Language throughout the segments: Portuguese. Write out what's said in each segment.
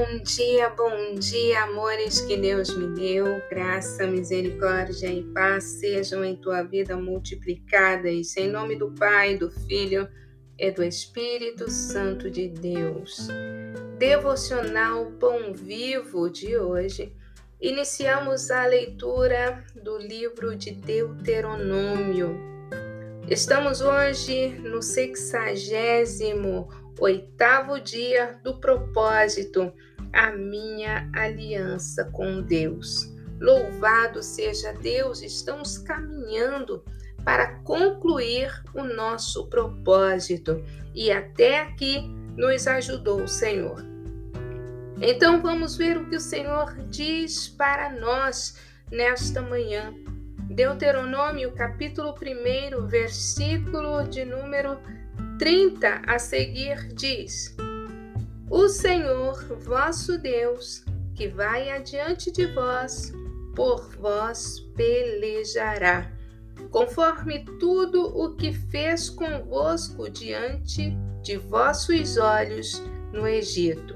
Bom dia, bom dia, amores que Deus me deu. Graça, misericórdia e paz sejam em tua vida multiplicadas. Em nome do Pai, do Filho e do Espírito Santo de Deus. Devocional Pão Vivo de hoje. Iniciamos a leitura do livro de Deuteronômio. Estamos hoje no sexagésimo oitavo dia do propósito, a minha aliança com Deus. Louvado seja Deus, estamos caminhando para concluir o nosso propósito e até aqui nos ajudou o Senhor. Então vamos ver o que o Senhor diz para nós nesta manhã. Deuteronômio capítulo 1, versículo de número 30 a seguir diz: O Senhor vosso Deus, que vai adiante de vós, por vós pelejará, conforme tudo o que fez convosco diante de vossos olhos no Egito,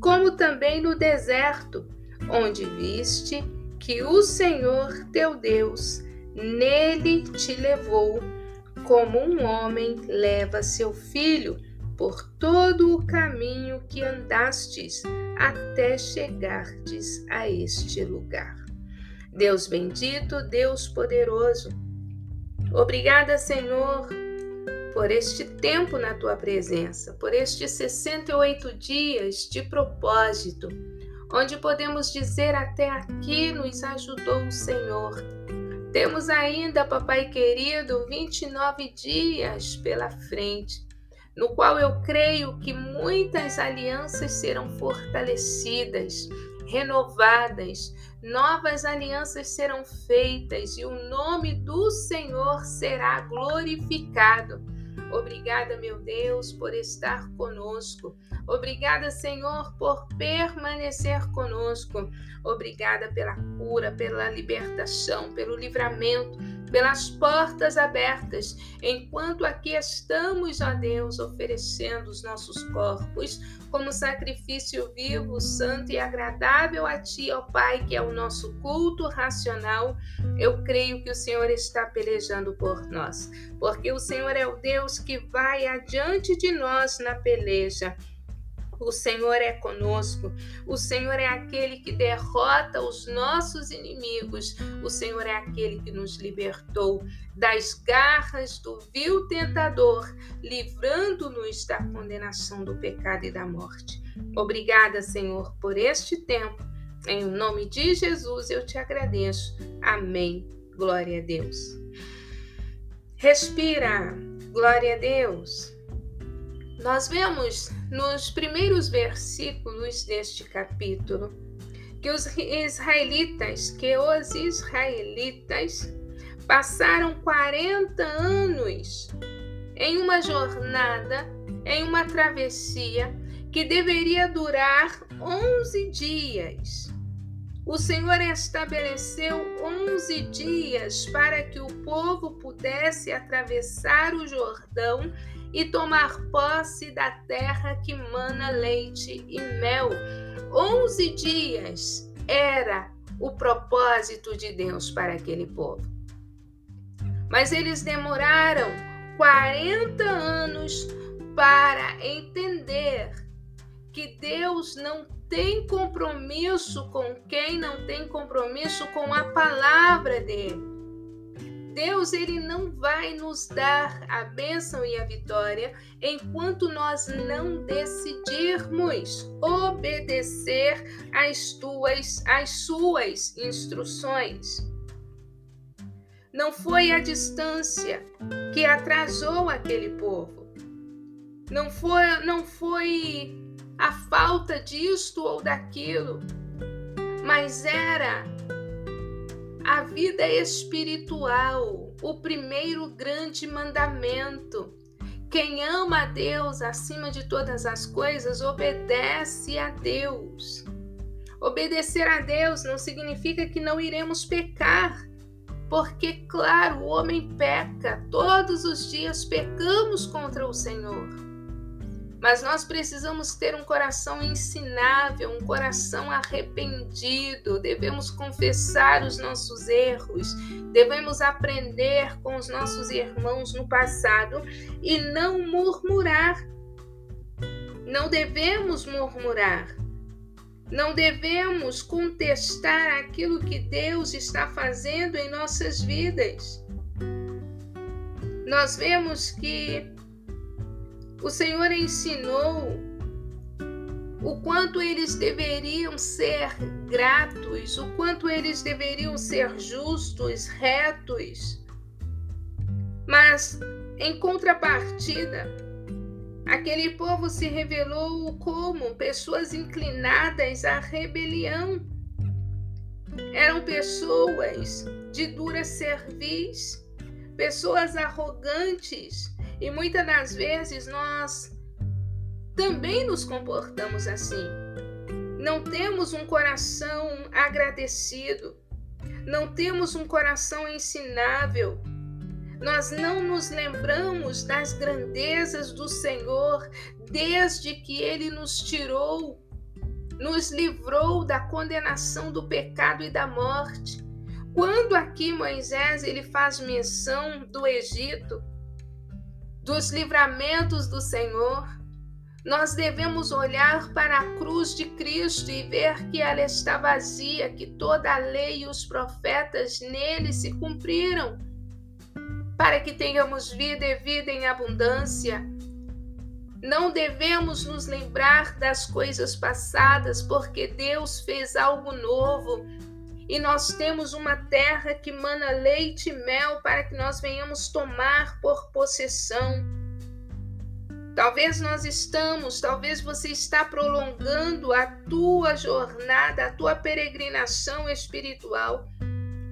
como também no deserto, onde viste que o Senhor teu Deus nele te levou como um homem leva seu filho por todo o caminho que andastes até chegardes a este lugar. Deus bendito, Deus poderoso, obrigada, Senhor, por este tempo na tua presença, por estes 68 dias de propósito, onde podemos dizer até aqui nos ajudou o Senhor temos ainda, papai querido, 29 dias pela frente, no qual eu creio que muitas alianças serão fortalecidas, renovadas, novas alianças serão feitas e o nome do Senhor será glorificado. Obrigada, meu Deus, por estar conosco. Obrigada, Senhor, por permanecer conosco. Obrigada pela cura, pela libertação, pelo livramento, pelas portas abertas. Enquanto aqui estamos, ó Deus, oferecendo os nossos corpos como sacrifício vivo, santo e agradável a Ti, ó Pai, que é o nosso culto racional, eu creio que o Senhor está pelejando por nós, porque o Senhor é o Deus que vai adiante de nós na peleja. O Senhor é conosco. O Senhor é aquele que derrota os nossos inimigos. O Senhor é aquele que nos libertou das garras do vil tentador, livrando-nos da condenação do pecado e da morte. Obrigada, Senhor, por este tempo. Em nome de Jesus eu te agradeço. Amém. Glória a Deus. Respira. Glória a Deus. Nós vemos nos primeiros versículos deste capítulo que os israelitas, que os israelitas passaram 40 anos em uma jornada, em uma travessia que deveria durar 11 dias. O Senhor estabeleceu 11 dias para que o povo pudesse atravessar o Jordão e tomar posse da terra que mana leite e mel. Onze dias era o propósito de Deus para aquele povo. Mas eles demoraram 40 anos para entender que Deus não tem compromisso com quem não tem compromisso com a palavra dele. Deus ele não vai nos dar a bênção e a vitória enquanto nós não decidirmos obedecer às tuas, às suas instruções. Não foi a distância que atrasou aquele povo. Não foi, não foi a falta disto ou daquilo, mas era a vida espiritual, o primeiro grande mandamento. Quem ama a Deus acima de todas as coisas, obedece a Deus. Obedecer a Deus não significa que não iremos pecar, porque, claro, o homem peca, todos os dias pecamos contra o Senhor. Mas nós precisamos ter um coração ensinável, um coração arrependido. Devemos confessar os nossos erros, devemos aprender com os nossos irmãos no passado e não murmurar. Não devemos murmurar. Não devemos contestar aquilo que Deus está fazendo em nossas vidas. Nós vemos que o Senhor ensinou o quanto eles deveriam ser gratos, o quanto eles deveriam ser justos, retos. Mas, em contrapartida, aquele povo se revelou como pessoas inclinadas à rebelião. Eram pessoas de dura cerviz, pessoas arrogantes, e muitas das vezes nós também nos comportamos assim. Não temos um coração agradecido, não temos um coração ensinável. Nós não nos lembramos das grandezas do Senhor desde que ele nos tirou, nos livrou da condenação do pecado e da morte. Quando aqui Moisés ele faz menção do Egito, dos livramentos do Senhor, nós devemos olhar para a cruz de Cristo e ver que ela está vazia, que toda a lei e os profetas nele se cumpriram, para que tenhamos vida e vida em abundância. Não devemos nos lembrar das coisas passadas, porque Deus fez algo novo e nós temos uma terra que mana leite e mel para que nós venhamos tomar por possessão. Talvez nós estamos, talvez você está prolongando a tua jornada, a tua peregrinação espiritual,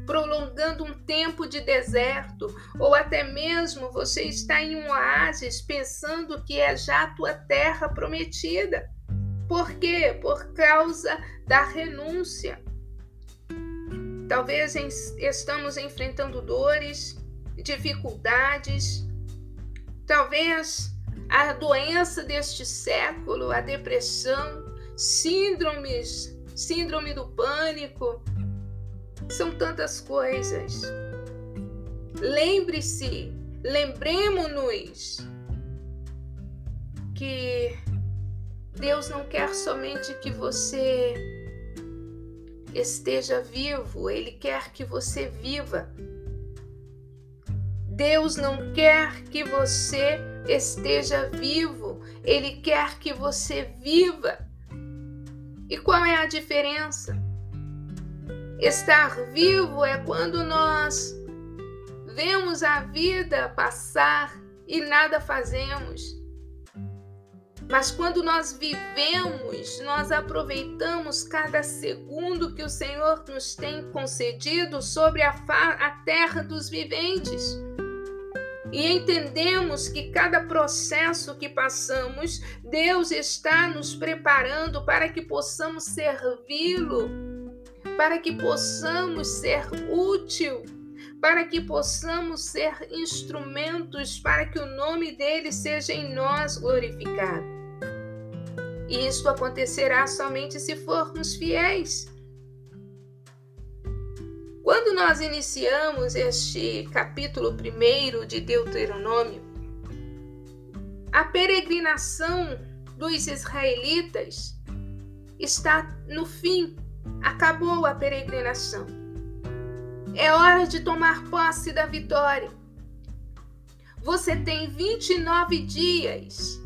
prolongando um tempo de deserto, ou até mesmo você está em um oásis pensando que é já a tua terra prometida. Por quê? Por causa da renúncia. Talvez em, estamos enfrentando dores, dificuldades, talvez a doença deste século, a depressão, síndromes, síndrome do pânico, são tantas coisas. Lembre-se, lembremos-nos que Deus não quer somente que você esteja vivo, Ele quer que você viva. Deus não quer que você esteja vivo, Ele quer que você viva. E qual é a diferença? Estar vivo é quando nós vemos a vida passar e nada fazemos. Mas quando nós vivemos, nós aproveitamos cada segundo que o Senhor nos tem concedido sobre a, a terra dos viventes. E entendemos que cada processo que passamos, Deus está nos preparando para que possamos servi-lo, para que possamos ser útil, para que possamos ser instrumentos para que o nome dele seja em nós glorificado. E isto acontecerá somente se formos fiéis. Quando nós iniciamos este capítulo primeiro de Deuteronômio, a peregrinação dos israelitas está no fim, acabou a peregrinação. É hora de tomar posse da vitória. Você tem 29 dias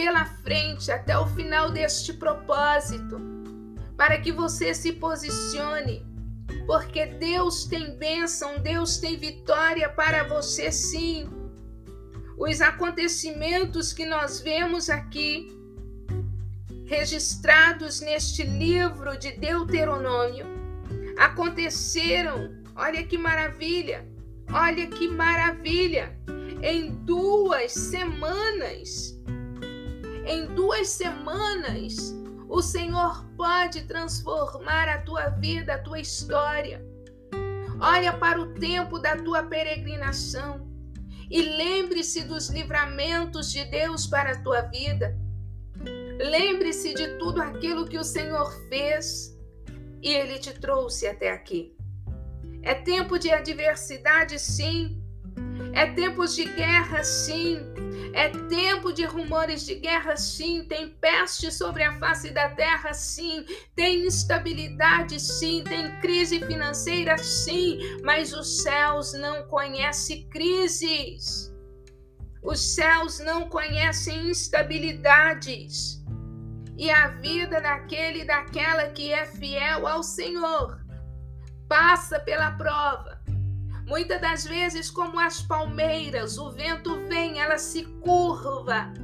pela frente até o final deste propósito, para que você se posicione, porque Deus tem bênção, Deus tem vitória para você sim. Os acontecimentos que nós vemos aqui, registrados neste livro de Deuteronômio, aconteceram, olha que maravilha, olha que maravilha, em duas semanas em duas semanas, o Senhor pode transformar a tua vida, a tua história. Olha para o tempo da tua peregrinação e lembre-se dos livramentos de Deus para a tua vida. Lembre-se de tudo aquilo que o Senhor fez e ele te trouxe até aqui. É tempo de adversidade, sim. É tempo de guerra, sim. É tempo de rumores de guerra, sim. Tem peste sobre a face da terra, sim. Tem instabilidade, sim. Tem crise financeira, sim. Mas os céus não conhecem crises. Os céus não conhecem instabilidades e a vida daquele e daquela que é fiel ao Senhor. Passa pela prova. Muitas das vezes, como as palmeiras, o vento vem, ela se curva,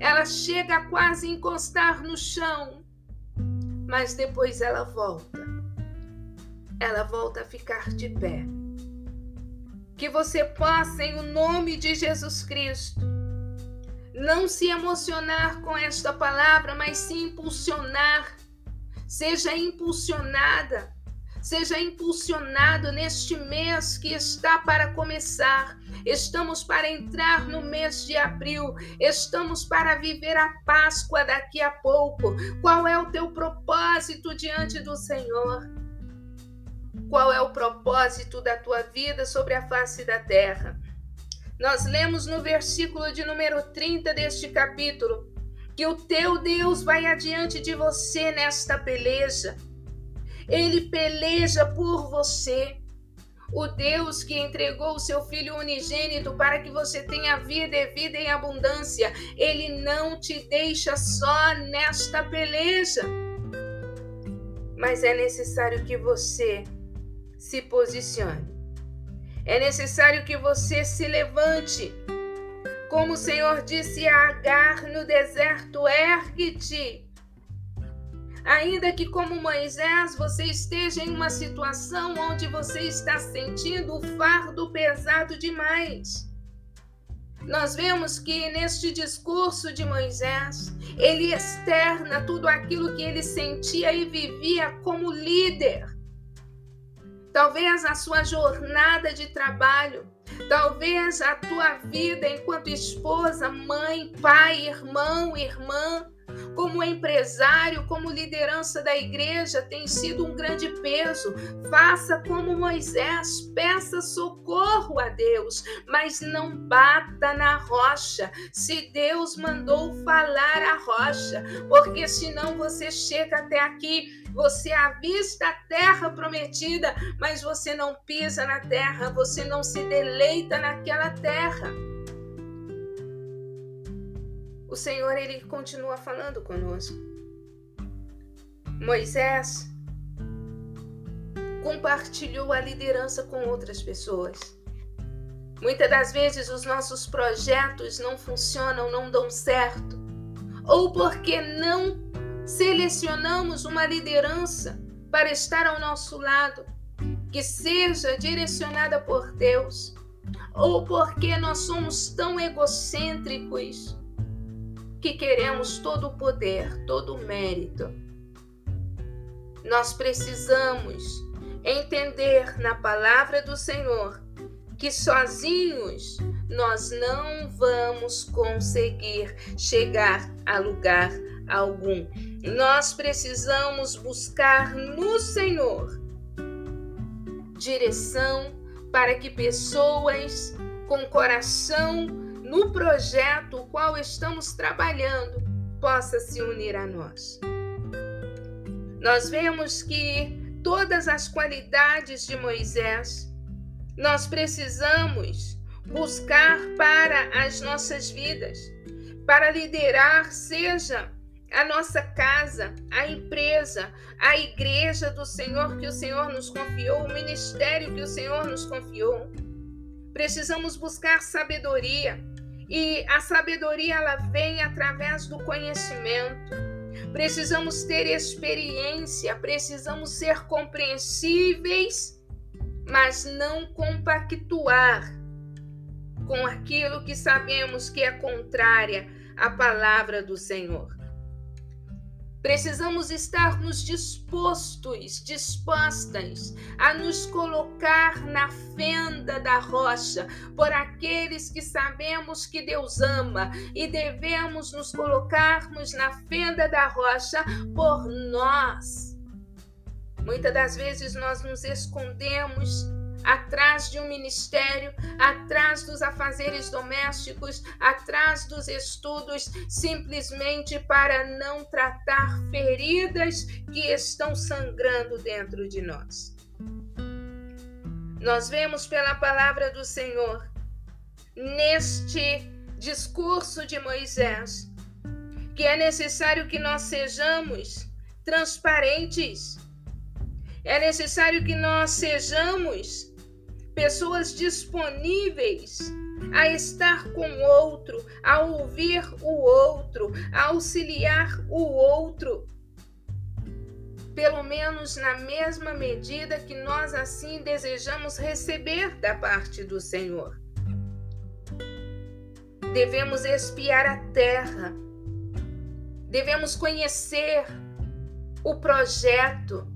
ela chega a quase encostar no chão, mas depois ela volta. Ela volta a ficar de pé. Que você possa, em nome de Jesus Cristo, não se emocionar com esta palavra, mas se impulsionar. Seja impulsionada, seja impulsionado neste mês que está para começar. Estamos para entrar no mês de abril, estamos para viver a Páscoa daqui a pouco. Qual é o teu propósito diante do Senhor? Qual é o propósito da tua vida sobre a face da terra? Nós lemos no versículo de número 30 deste capítulo que o teu Deus vai adiante de você nesta peleja. Ele peleja por você. O Deus que entregou o seu Filho unigênito para que você tenha vida e vida em abundância, ele não te deixa só nesta peleja. Mas é necessário que você se posicione. É necessário que você se levante. Como o Senhor disse a Agar no deserto, ergue-te. Ainda que, como Moisés, você esteja em uma situação onde você está sentindo o fardo pesado demais. Nós vemos que neste discurso de Moisés, ele externa tudo aquilo que ele sentia e vivia como líder talvez a sua jornada de trabalho, talvez a tua vida enquanto esposa, mãe, pai, irmão, irmã, como empresário, como liderança da igreja, tem sido um grande peso. Faça como Moisés, peça socorro a Deus, mas não bata na rocha. Se Deus mandou falar a rocha, porque senão você chega até aqui, você avista a terra prometida, mas você não pisa na terra, você não se deleita naquela terra o Senhor ele continua falando conosco. Moisés compartilhou a liderança com outras pessoas. Muitas das vezes os nossos projetos não funcionam, não dão certo, ou porque não selecionamos uma liderança para estar ao nosso lado, que seja direcionada por Deus, ou porque nós somos tão egocêntricos que queremos todo o poder, todo o mérito. Nós precisamos entender na palavra do Senhor que sozinhos nós não vamos conseguir chegar a lugar algum. Nós precisamos buscar no Senhor direção para que pessoas com coração no projeto o qual estamos trabalhando possa se unir a nós. Nós vemos que todas as qualidades de Moisés nós precisamos buscar para as nossas vidas, para liderar, seja a nossa casa, a empresa, a igreja do Senhor que o Senhor nos confiou, o ministério que o Senhor nos confiou. Precisamos buscar sabedoria, e a sabedoria ela vem através do conhecimento. Precisamos ter experiência, precisamos ser compreensíveis, mas não compactuar com aquilo que sabemos que é contrária à palavra do Senhor. Precisamos estarmos dispostos, dispostas a nos colocar na fenda da rocha por aqueles que sabemos que Deus ama e devemos nos colocarmos na fenda da rocha por nós. Muitas das vezes nós nos escondemos atrás de um ministério, atrás dos afazeres domésticos, atrás dos estudos, simplesmente para não tratar feridas que estão sangrando dentro de nós. Nós vemos pela palavra do Senhor, neste discurso de Moisés, que é necessário que nós sejamos transparentes. É necessário que nós sejamos pessoas disponíveis a estar com o outro, a ouvir o outro, a auxiliar o outro. Pelo menos na mesma medida que nós assim desejamos receber da parte do Senhor. Devemos espiar a terra, devemos conhecer o projeto,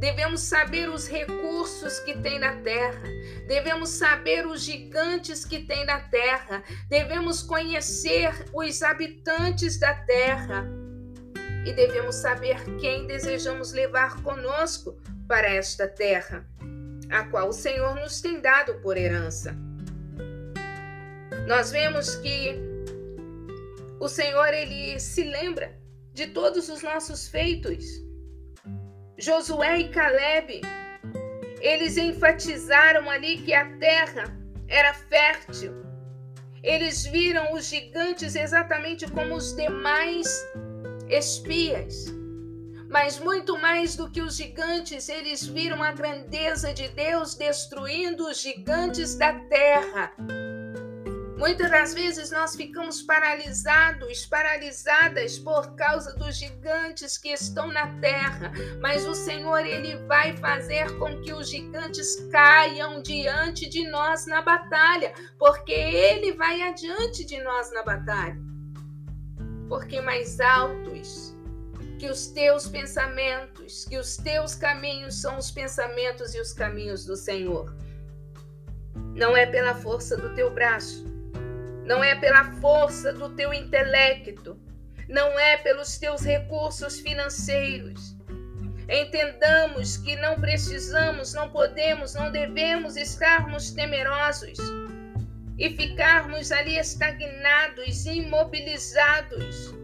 Devemos saber os recursos que tem na terra, devemos saber os gigantes que tem na terra, devemos conhecer os habitantes da terra. E devemos saber quem desejamos levar conosco para esta terra, a qual o Senhor nos tem dado por herança. Nós vemos que o Senhor ele se lembra de todos os nossos feitos Josué e Caleb, eles enfatizaram ali que a terra era fértil. Eles viram os gigantes exatamente como os demais espias. Mas muito mais do que os gigantes, eles viram a grandeza de Deus destruindo os gigantes da terra. Muitas das vezes nós ficamos paralisados, paralisadas por causa dos gigantes que estão na terra, mas o Senhor ele vai fazer com que os gigantes caiam diante de nós na batalha, porque ele vai adiante de nós na batalha. Porque mais altos que os teus pensamentos, que os teus caminhos são os pensamentos e os caminhos do Senhor. Não é pela força do teu braço, não é pela força do teu intelecto, não é pelos teus recursos financeiros. Entendamos que não precisamos, não podemos, não devemos estarmos temerosos e ficarmos ali estagnados, imobilizados,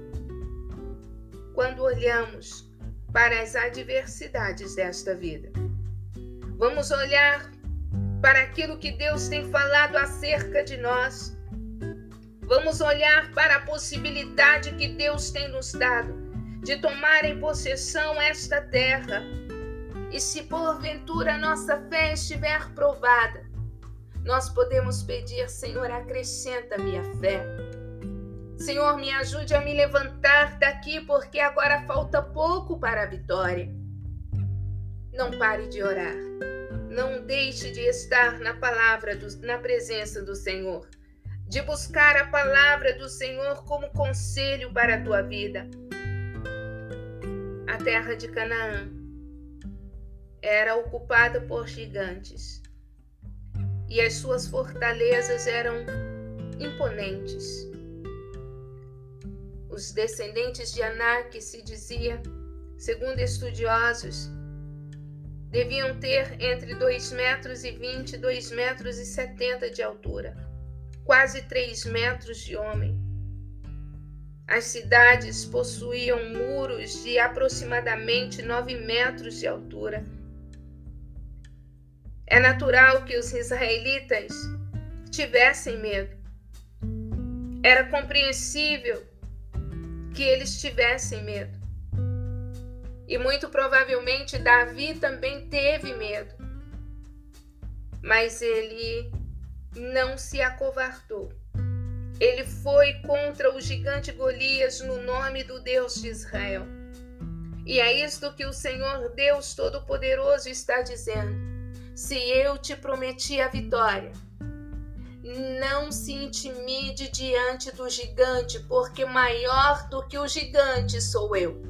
quando olhamos para as adversidades desta vida. Vamos olhar para aquilo que Deus tem falado acerca de nós Vamos olhar para a possibilidade que Deus tem nos dado de tomar em possessão esta terra. E se porventura nossa fé estiver provada, nós podemos pedir, Senhor, acrescenta-me a fé. Senhor, me ajude a me levantar daqui, porque agora falta pouco para a vitória. Não pare de orar. Não deixe de estar na palavra, do, na presença do Senhor de buscar a palavra do Senhor como conselho para a tua vida. A terra de Canaã era ocupada por gigantes e as suas fortalezas eram imponentes. Os descendentes de Anak, se dizia, segundo estudiosos, deviam ter entre 2 metros e 20 e 2 metros e 70 de altura quase três metros de homem. As cidades possuíam muros de aproximadamente nove metros de altura. É natural que os israelitas tivessem medo. Era compreensível que eles tivessem medo. E muito provavelmente Davi também teve medo. Mas ele não se acovardou. Ele foi contra o gigante Golias no nome do Deus de Israel. E é isto que o Senhor Deus Todo-Poderoso está dizendo. Se eu te prometi a vitória, não se intimide diante do gigante, porque maior do que o gigante sou eu.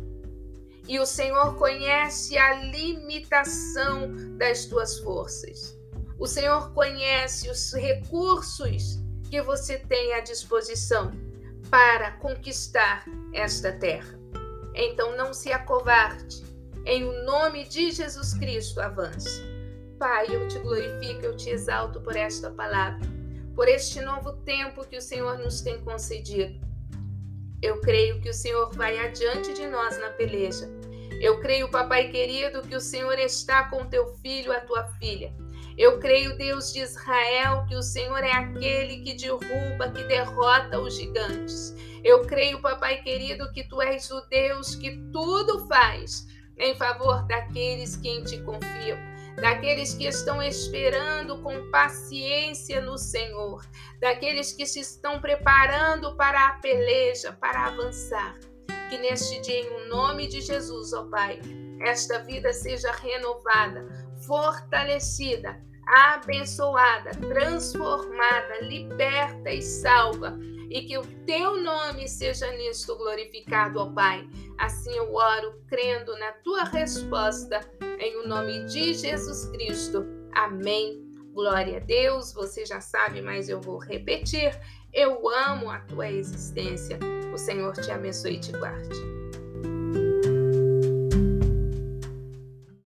E o Senhor conhece a limitação das tuas forças. O Senhor conhece os recursos que você tem à disposição para conquistar esta terra. Então não se acovarde. Em o nome de Jesus Cristo, avance. Pai, eu te glorifico, eu te exalto por esta palavra, por este novo tempo que o Senhor nos tem concedido. Eu creio que o Senhor vai adiante de nós na peleja. Eu creio, papai querido, que o Senhor está com teu filho, a tua filha. Eu creio, Deus de Israel, que o Senhor é aquele que derruba, que derrota os gigantes. Eu creio, papai querido, que tu és o Deus que tudo faz em favor daqueles que em ti confiam daqueles que estão esperando com paciência no Senhor, daqueles que se estão preparando para a peleja, para avançar. Que neste dia, em nome de Jesus, ó Pai, esta vida seja renovada, fortalecida, abençoada, transformada, liberta e salva. E que o teu nome seja nisto glorificado, ó Pai. Assim eu oro, crendo na tua resposta, em o nome de Jesus Cristo. Amém. Glória a Deus. Você já sabe, mas eu vou repetir. Eu amo a tua existência. O Senhor te abençoe e te guarde.